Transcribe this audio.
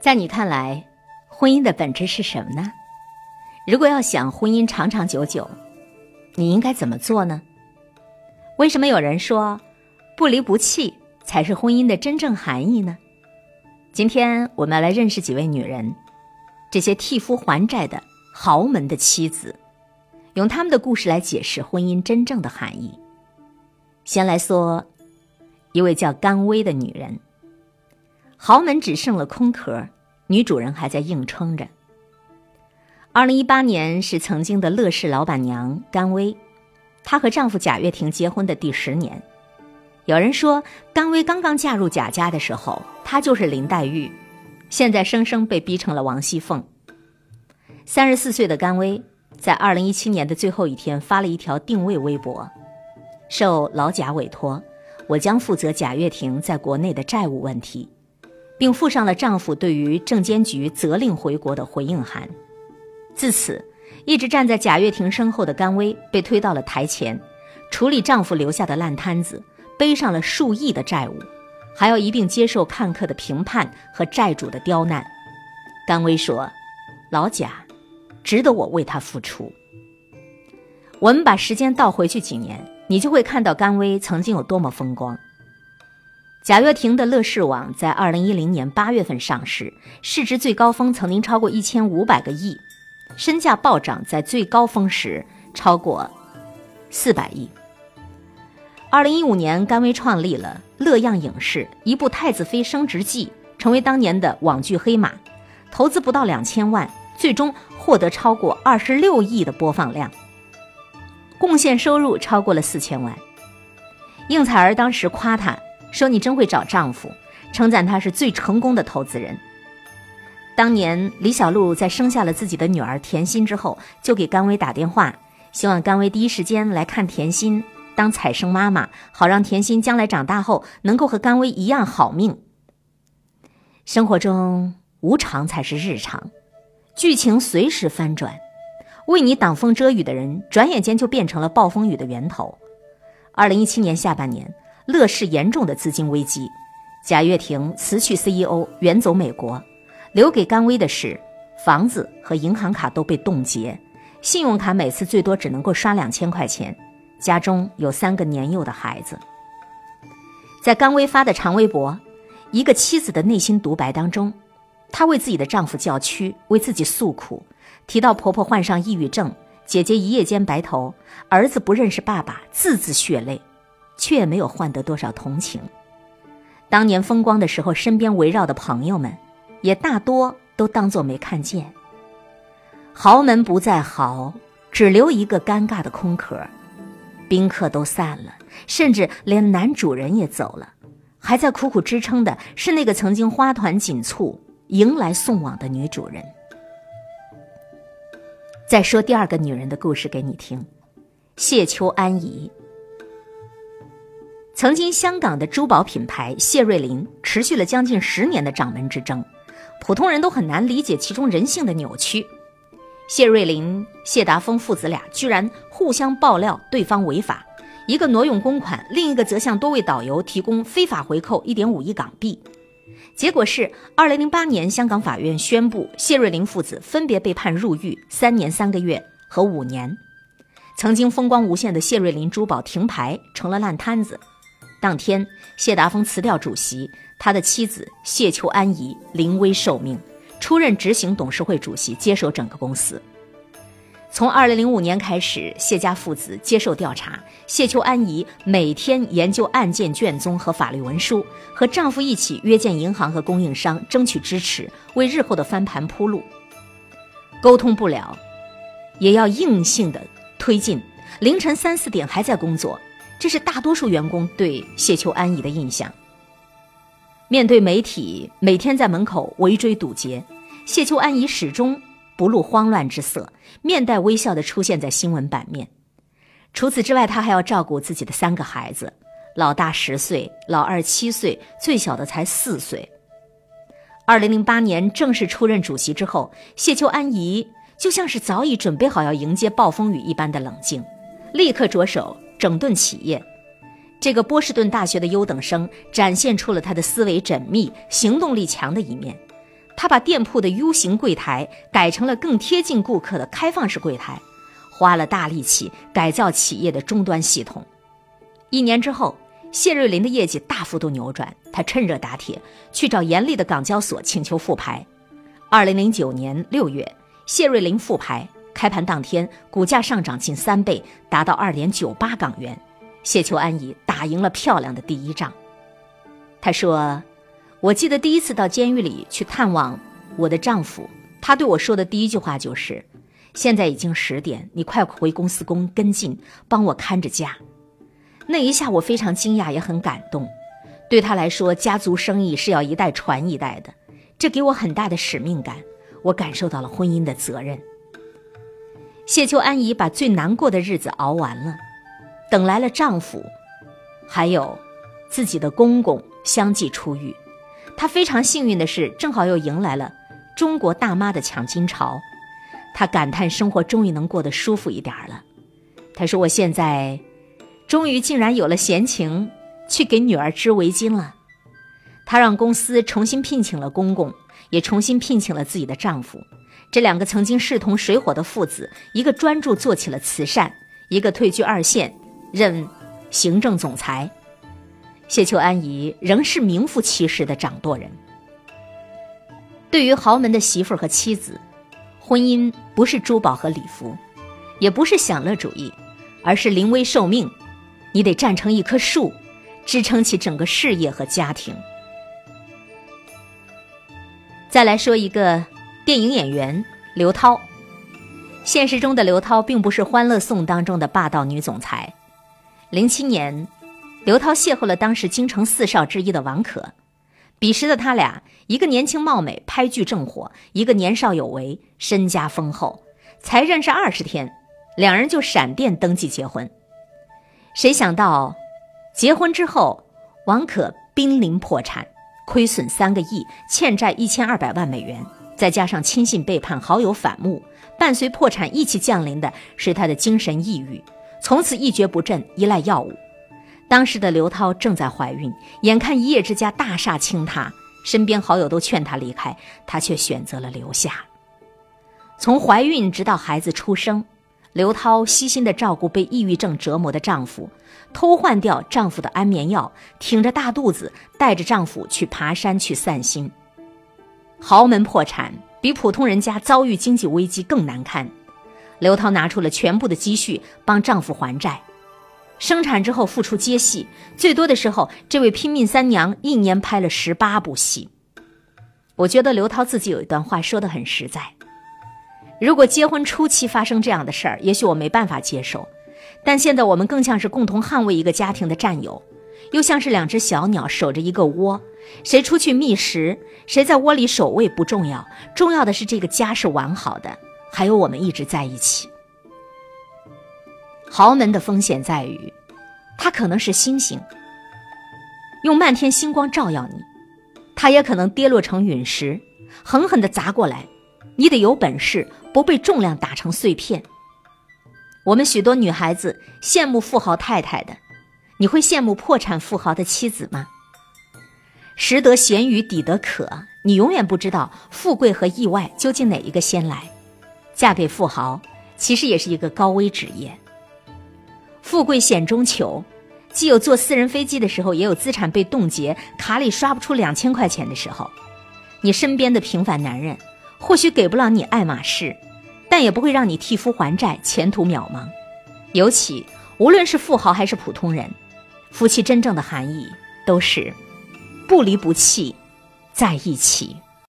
在你看来，婚姻的本质是什么呢？如果要想婚姻长长久久，你应该怎么做呢？为什么有人说不离不弃才是婚姻的真正含义呢？今天我们要来认识几位女人，这些替夫还债的豪门的妻子，用他们的故事来解释婚姻真正的含义。先来说一位叫甘薇的女人。豪门只剩了空壳，女主人还在硬撑着。二零一八年是曾经的乐视老板娘甘薇，她和丈夫贾跃亭结婚的第十年。有人说，甘薇刚刚嫁入贾家的时候，她就是林黛玉，现在生生被逼成了王熙凤。三十四岁的甘薇在二零一七年的最后一天发了一条定位微博：“受老贾委托，我将负责贾跃亭在国内的债务问题。”并附上了丈夫对于证监局责令回国的回应函。自此，一直站在贾跃亭身后的甘薇被推到了台前，处理丈夫留下的烂摊子，背上了数亿的债务，还要一并接受看客的评判和债主的刁难。甘薇说：“老贾，值得我为他付出。”我们把时间倒回去几年，你就会看到甘薇曾经有多么风光。贾跃亭的乐视网在二零一零年八月份上市，市值最高峰曾经超过一千五百个亿，身价暴涨，在最高峰时超过四百亿。二零一五年，甘薇创立了乐样影视，一部《太子妃升职记》成为当年的网剧黑马，投资不到两千万，最终获得超过二十六亿的播放量，贡献收入超过了四千万。应采儿当时夸他。说你真会找丈夫，称赞他是最成功的投资人。当年李小璐在生下了自己的女儿甜心之后，就给甘薇打电话，希望甘薇第一时间来看甜心，当彩生妈妈，好让甜心将来长大后能够和甘薇一样好命。生活中无常才是日常，剧情随时翻转，为你挡风遮雨的人，转眼间就变成了暴风雨的源头。二零一七年下半年。乐视严重的资金危机，贾跃亭辞去 CEO，远走美国，留给甘薇的是房子和银行卡都被冻结，信用卡每次最多只能够刷两千块钱，家中有三个年幼的孩子。在甘薇发的长微博《一个妻子的内心独白》当中，她为自己的丈夫叫屈，为自己诉苦，提到婆婆患上抑郁症，姐姐一夜间白头，儿子不认识爸爸，字字血泪。却没有换得多少同情。当年风光的时候，身边围绕的朋友们，也大多都当作没看见。豪门不再豪，只留一个尴尬的空壳。宾客都散了，甚至连男主人也走了，还在苦苦支撑的是那个曾经花团锦簇迎来送往的女主人。再说第二个女人的故事给你听，谢秋安怡。曾经，香港的珠宝品牌谢瑞麟持续了将近十年的掌门之争，普通人都很难理解其中人性的扭曲。谢瑞麟、谢达峰父子俩居然互相爆料对方违法，一个挪用公款，另一个则向多位导游提供非法回扣一点五亿港币。结果是，二零零八年香港法院宣布谢瑞麟父子分别被判入狱三年三个月和五年。曾经风光无限的谢瑞麟珠宝停牌，成了烂摊子。当天，谢达峰辞掉主席，他的妻子谢秋安怡临危受命，出任执行董事会主席，接手整个公司。从2005年开始，谢家父子接受调查，谢秋安怡每天研究案件卷宗和法律文书，和丈夫一起约见银行和供应商，争取支持，为日后的翻盘铺路。沟通不了，也要硬性的推进，凌晨三四点还在工作。这是大多数员工对谢秋安怡的印象。面对媒体每天在门口围追堵截，谢秋安怡始终不露慌乱之色，面带微笑地出现在新闻版面。除此之外，她还要照顾自己的三个孩子，老大十岁，老二七岁，最小的才四岁。二零零八年正式出任主席之后，谢秋安怡就像是早已准备好要迎接暴风雨一般的冷静，立刻着手。整顿企业，这个波士顿大学的优等生展现出了他的思维缜密、行动力强的一面。他把店铺的 U 型柜台改成了更贴近顾客的开放式柜台，花了大力气改造企业的终端系统。一年之后，谢瑞麟的业绩大幅度扭转，他趁热打铁去找严厉的港交所请求复牌。二零零九年六月，谢瑞麟复牌，开盘当天股价上涨近三倍，达到二点九八港元。谢秋安怡打赢了漂亮的第一仗。他说：“我记得第一次到监狱里去探望我的丈夫，他对我说的第一句话就是：‘现在已经十点，你快回公司工跟进，帮我看着家。’那一下我非常惊讶，也很感动。对他来说，家族生意是要一代传一代的。”这给我很大的使命感，我感受到了婚姻的责任。谢秋安怡把最难过的日子熬完了，等来了丈夫，还有自己的公公相继出狱。她非常幸运的是，正好又迎来了中国大妈的抢金潮。她感叹生活终于能过得舒服一点了。她说：“我现在终于竟然有了闲情去给女儿织围巾了。”她让公司重新聘请了公公，也重新聘请了自己的丈夫。这两个曾经势同水火的父子，一个专注做起了慈善，一个退居二线任行政总裁。谢秋安怡仍是名副其实的掌舵人。对于豪门的媳妇和妻子，婚姻不是珠宝和礼服，也不是享乐主义，而是临危受命。你得站成一棵树，支撑起整个事业和家庭。再来说一个电影演员刘涛，现实中的刘涛并不是《欢乐颂》当中的霸道女总裁。零七年，刘涛邂逅了当时京城四少之一的王可，彼时的他俩，一个年轻貌美，拍剧正火；一个年少有为，身家丰厚。才认识二十天，两人就闪电登记结婚。谁想到，结婚之后，王可濒临破产。亏损三个亿，欠债一千二百万美元，再加上亲信背叛、好友反目，伴随破产一起降临的是他的精神抑郁，从此一蹶不振，依赖药物。当时的刘涛正在怀孕，眼看一夜之家大厦倾塌，身边好友都劝她离开，她却选择了留下。从怀孕直到孩子出生。刘涛悉心地照顾被抑郁症折磨的丈夫，偷换掉丈夫的安眠药，挺着大肚子带着丈夫去爬山去散心。豪门破产比普通人家遭遇经济危机更难堪。刘涛拿出了全部的积蓄帮丈夫还债，生产之后复出接戏，最多的时候，这位拼命三娘一年拍了十八部戏。我觉得刘涛自己有一段话说得很实在。如果结婚初期发生这样的事儿，也许我没办法接受，但现在我们更像是共同捍卫一个家庭的战友，又像是两只小鸟守着一个窝，谁出去觅食，谁在窝里守卫不重要，重要的是这个家是完好的，还有我们一直在一起。豪门的风险在于，它可能是星星，用漫天星光照耀你，它也可能跌落成陨石，狠狠地砸过来，你得有本事。不被重量打成碎片。我们许多女孩子羡慕富豪太太的，你会羡慕破产富豪的妻子吗？食得咸鱼抵得渴，你永远不知道富贵和意外究竟哪一个先来。嫁给富豪其实也是一个高危职业。富贵险中求，既有坐私人飞机的时候，也有资产被冻结，卡里刷不出两千块钱的时候。你身边的平凡男人。或许给不了你爱马仕，但也不会让你替夫还债，前途渺茫。尤其无论是富豪还是普通人，夫妻真正的含义都是不离不弃，在一起。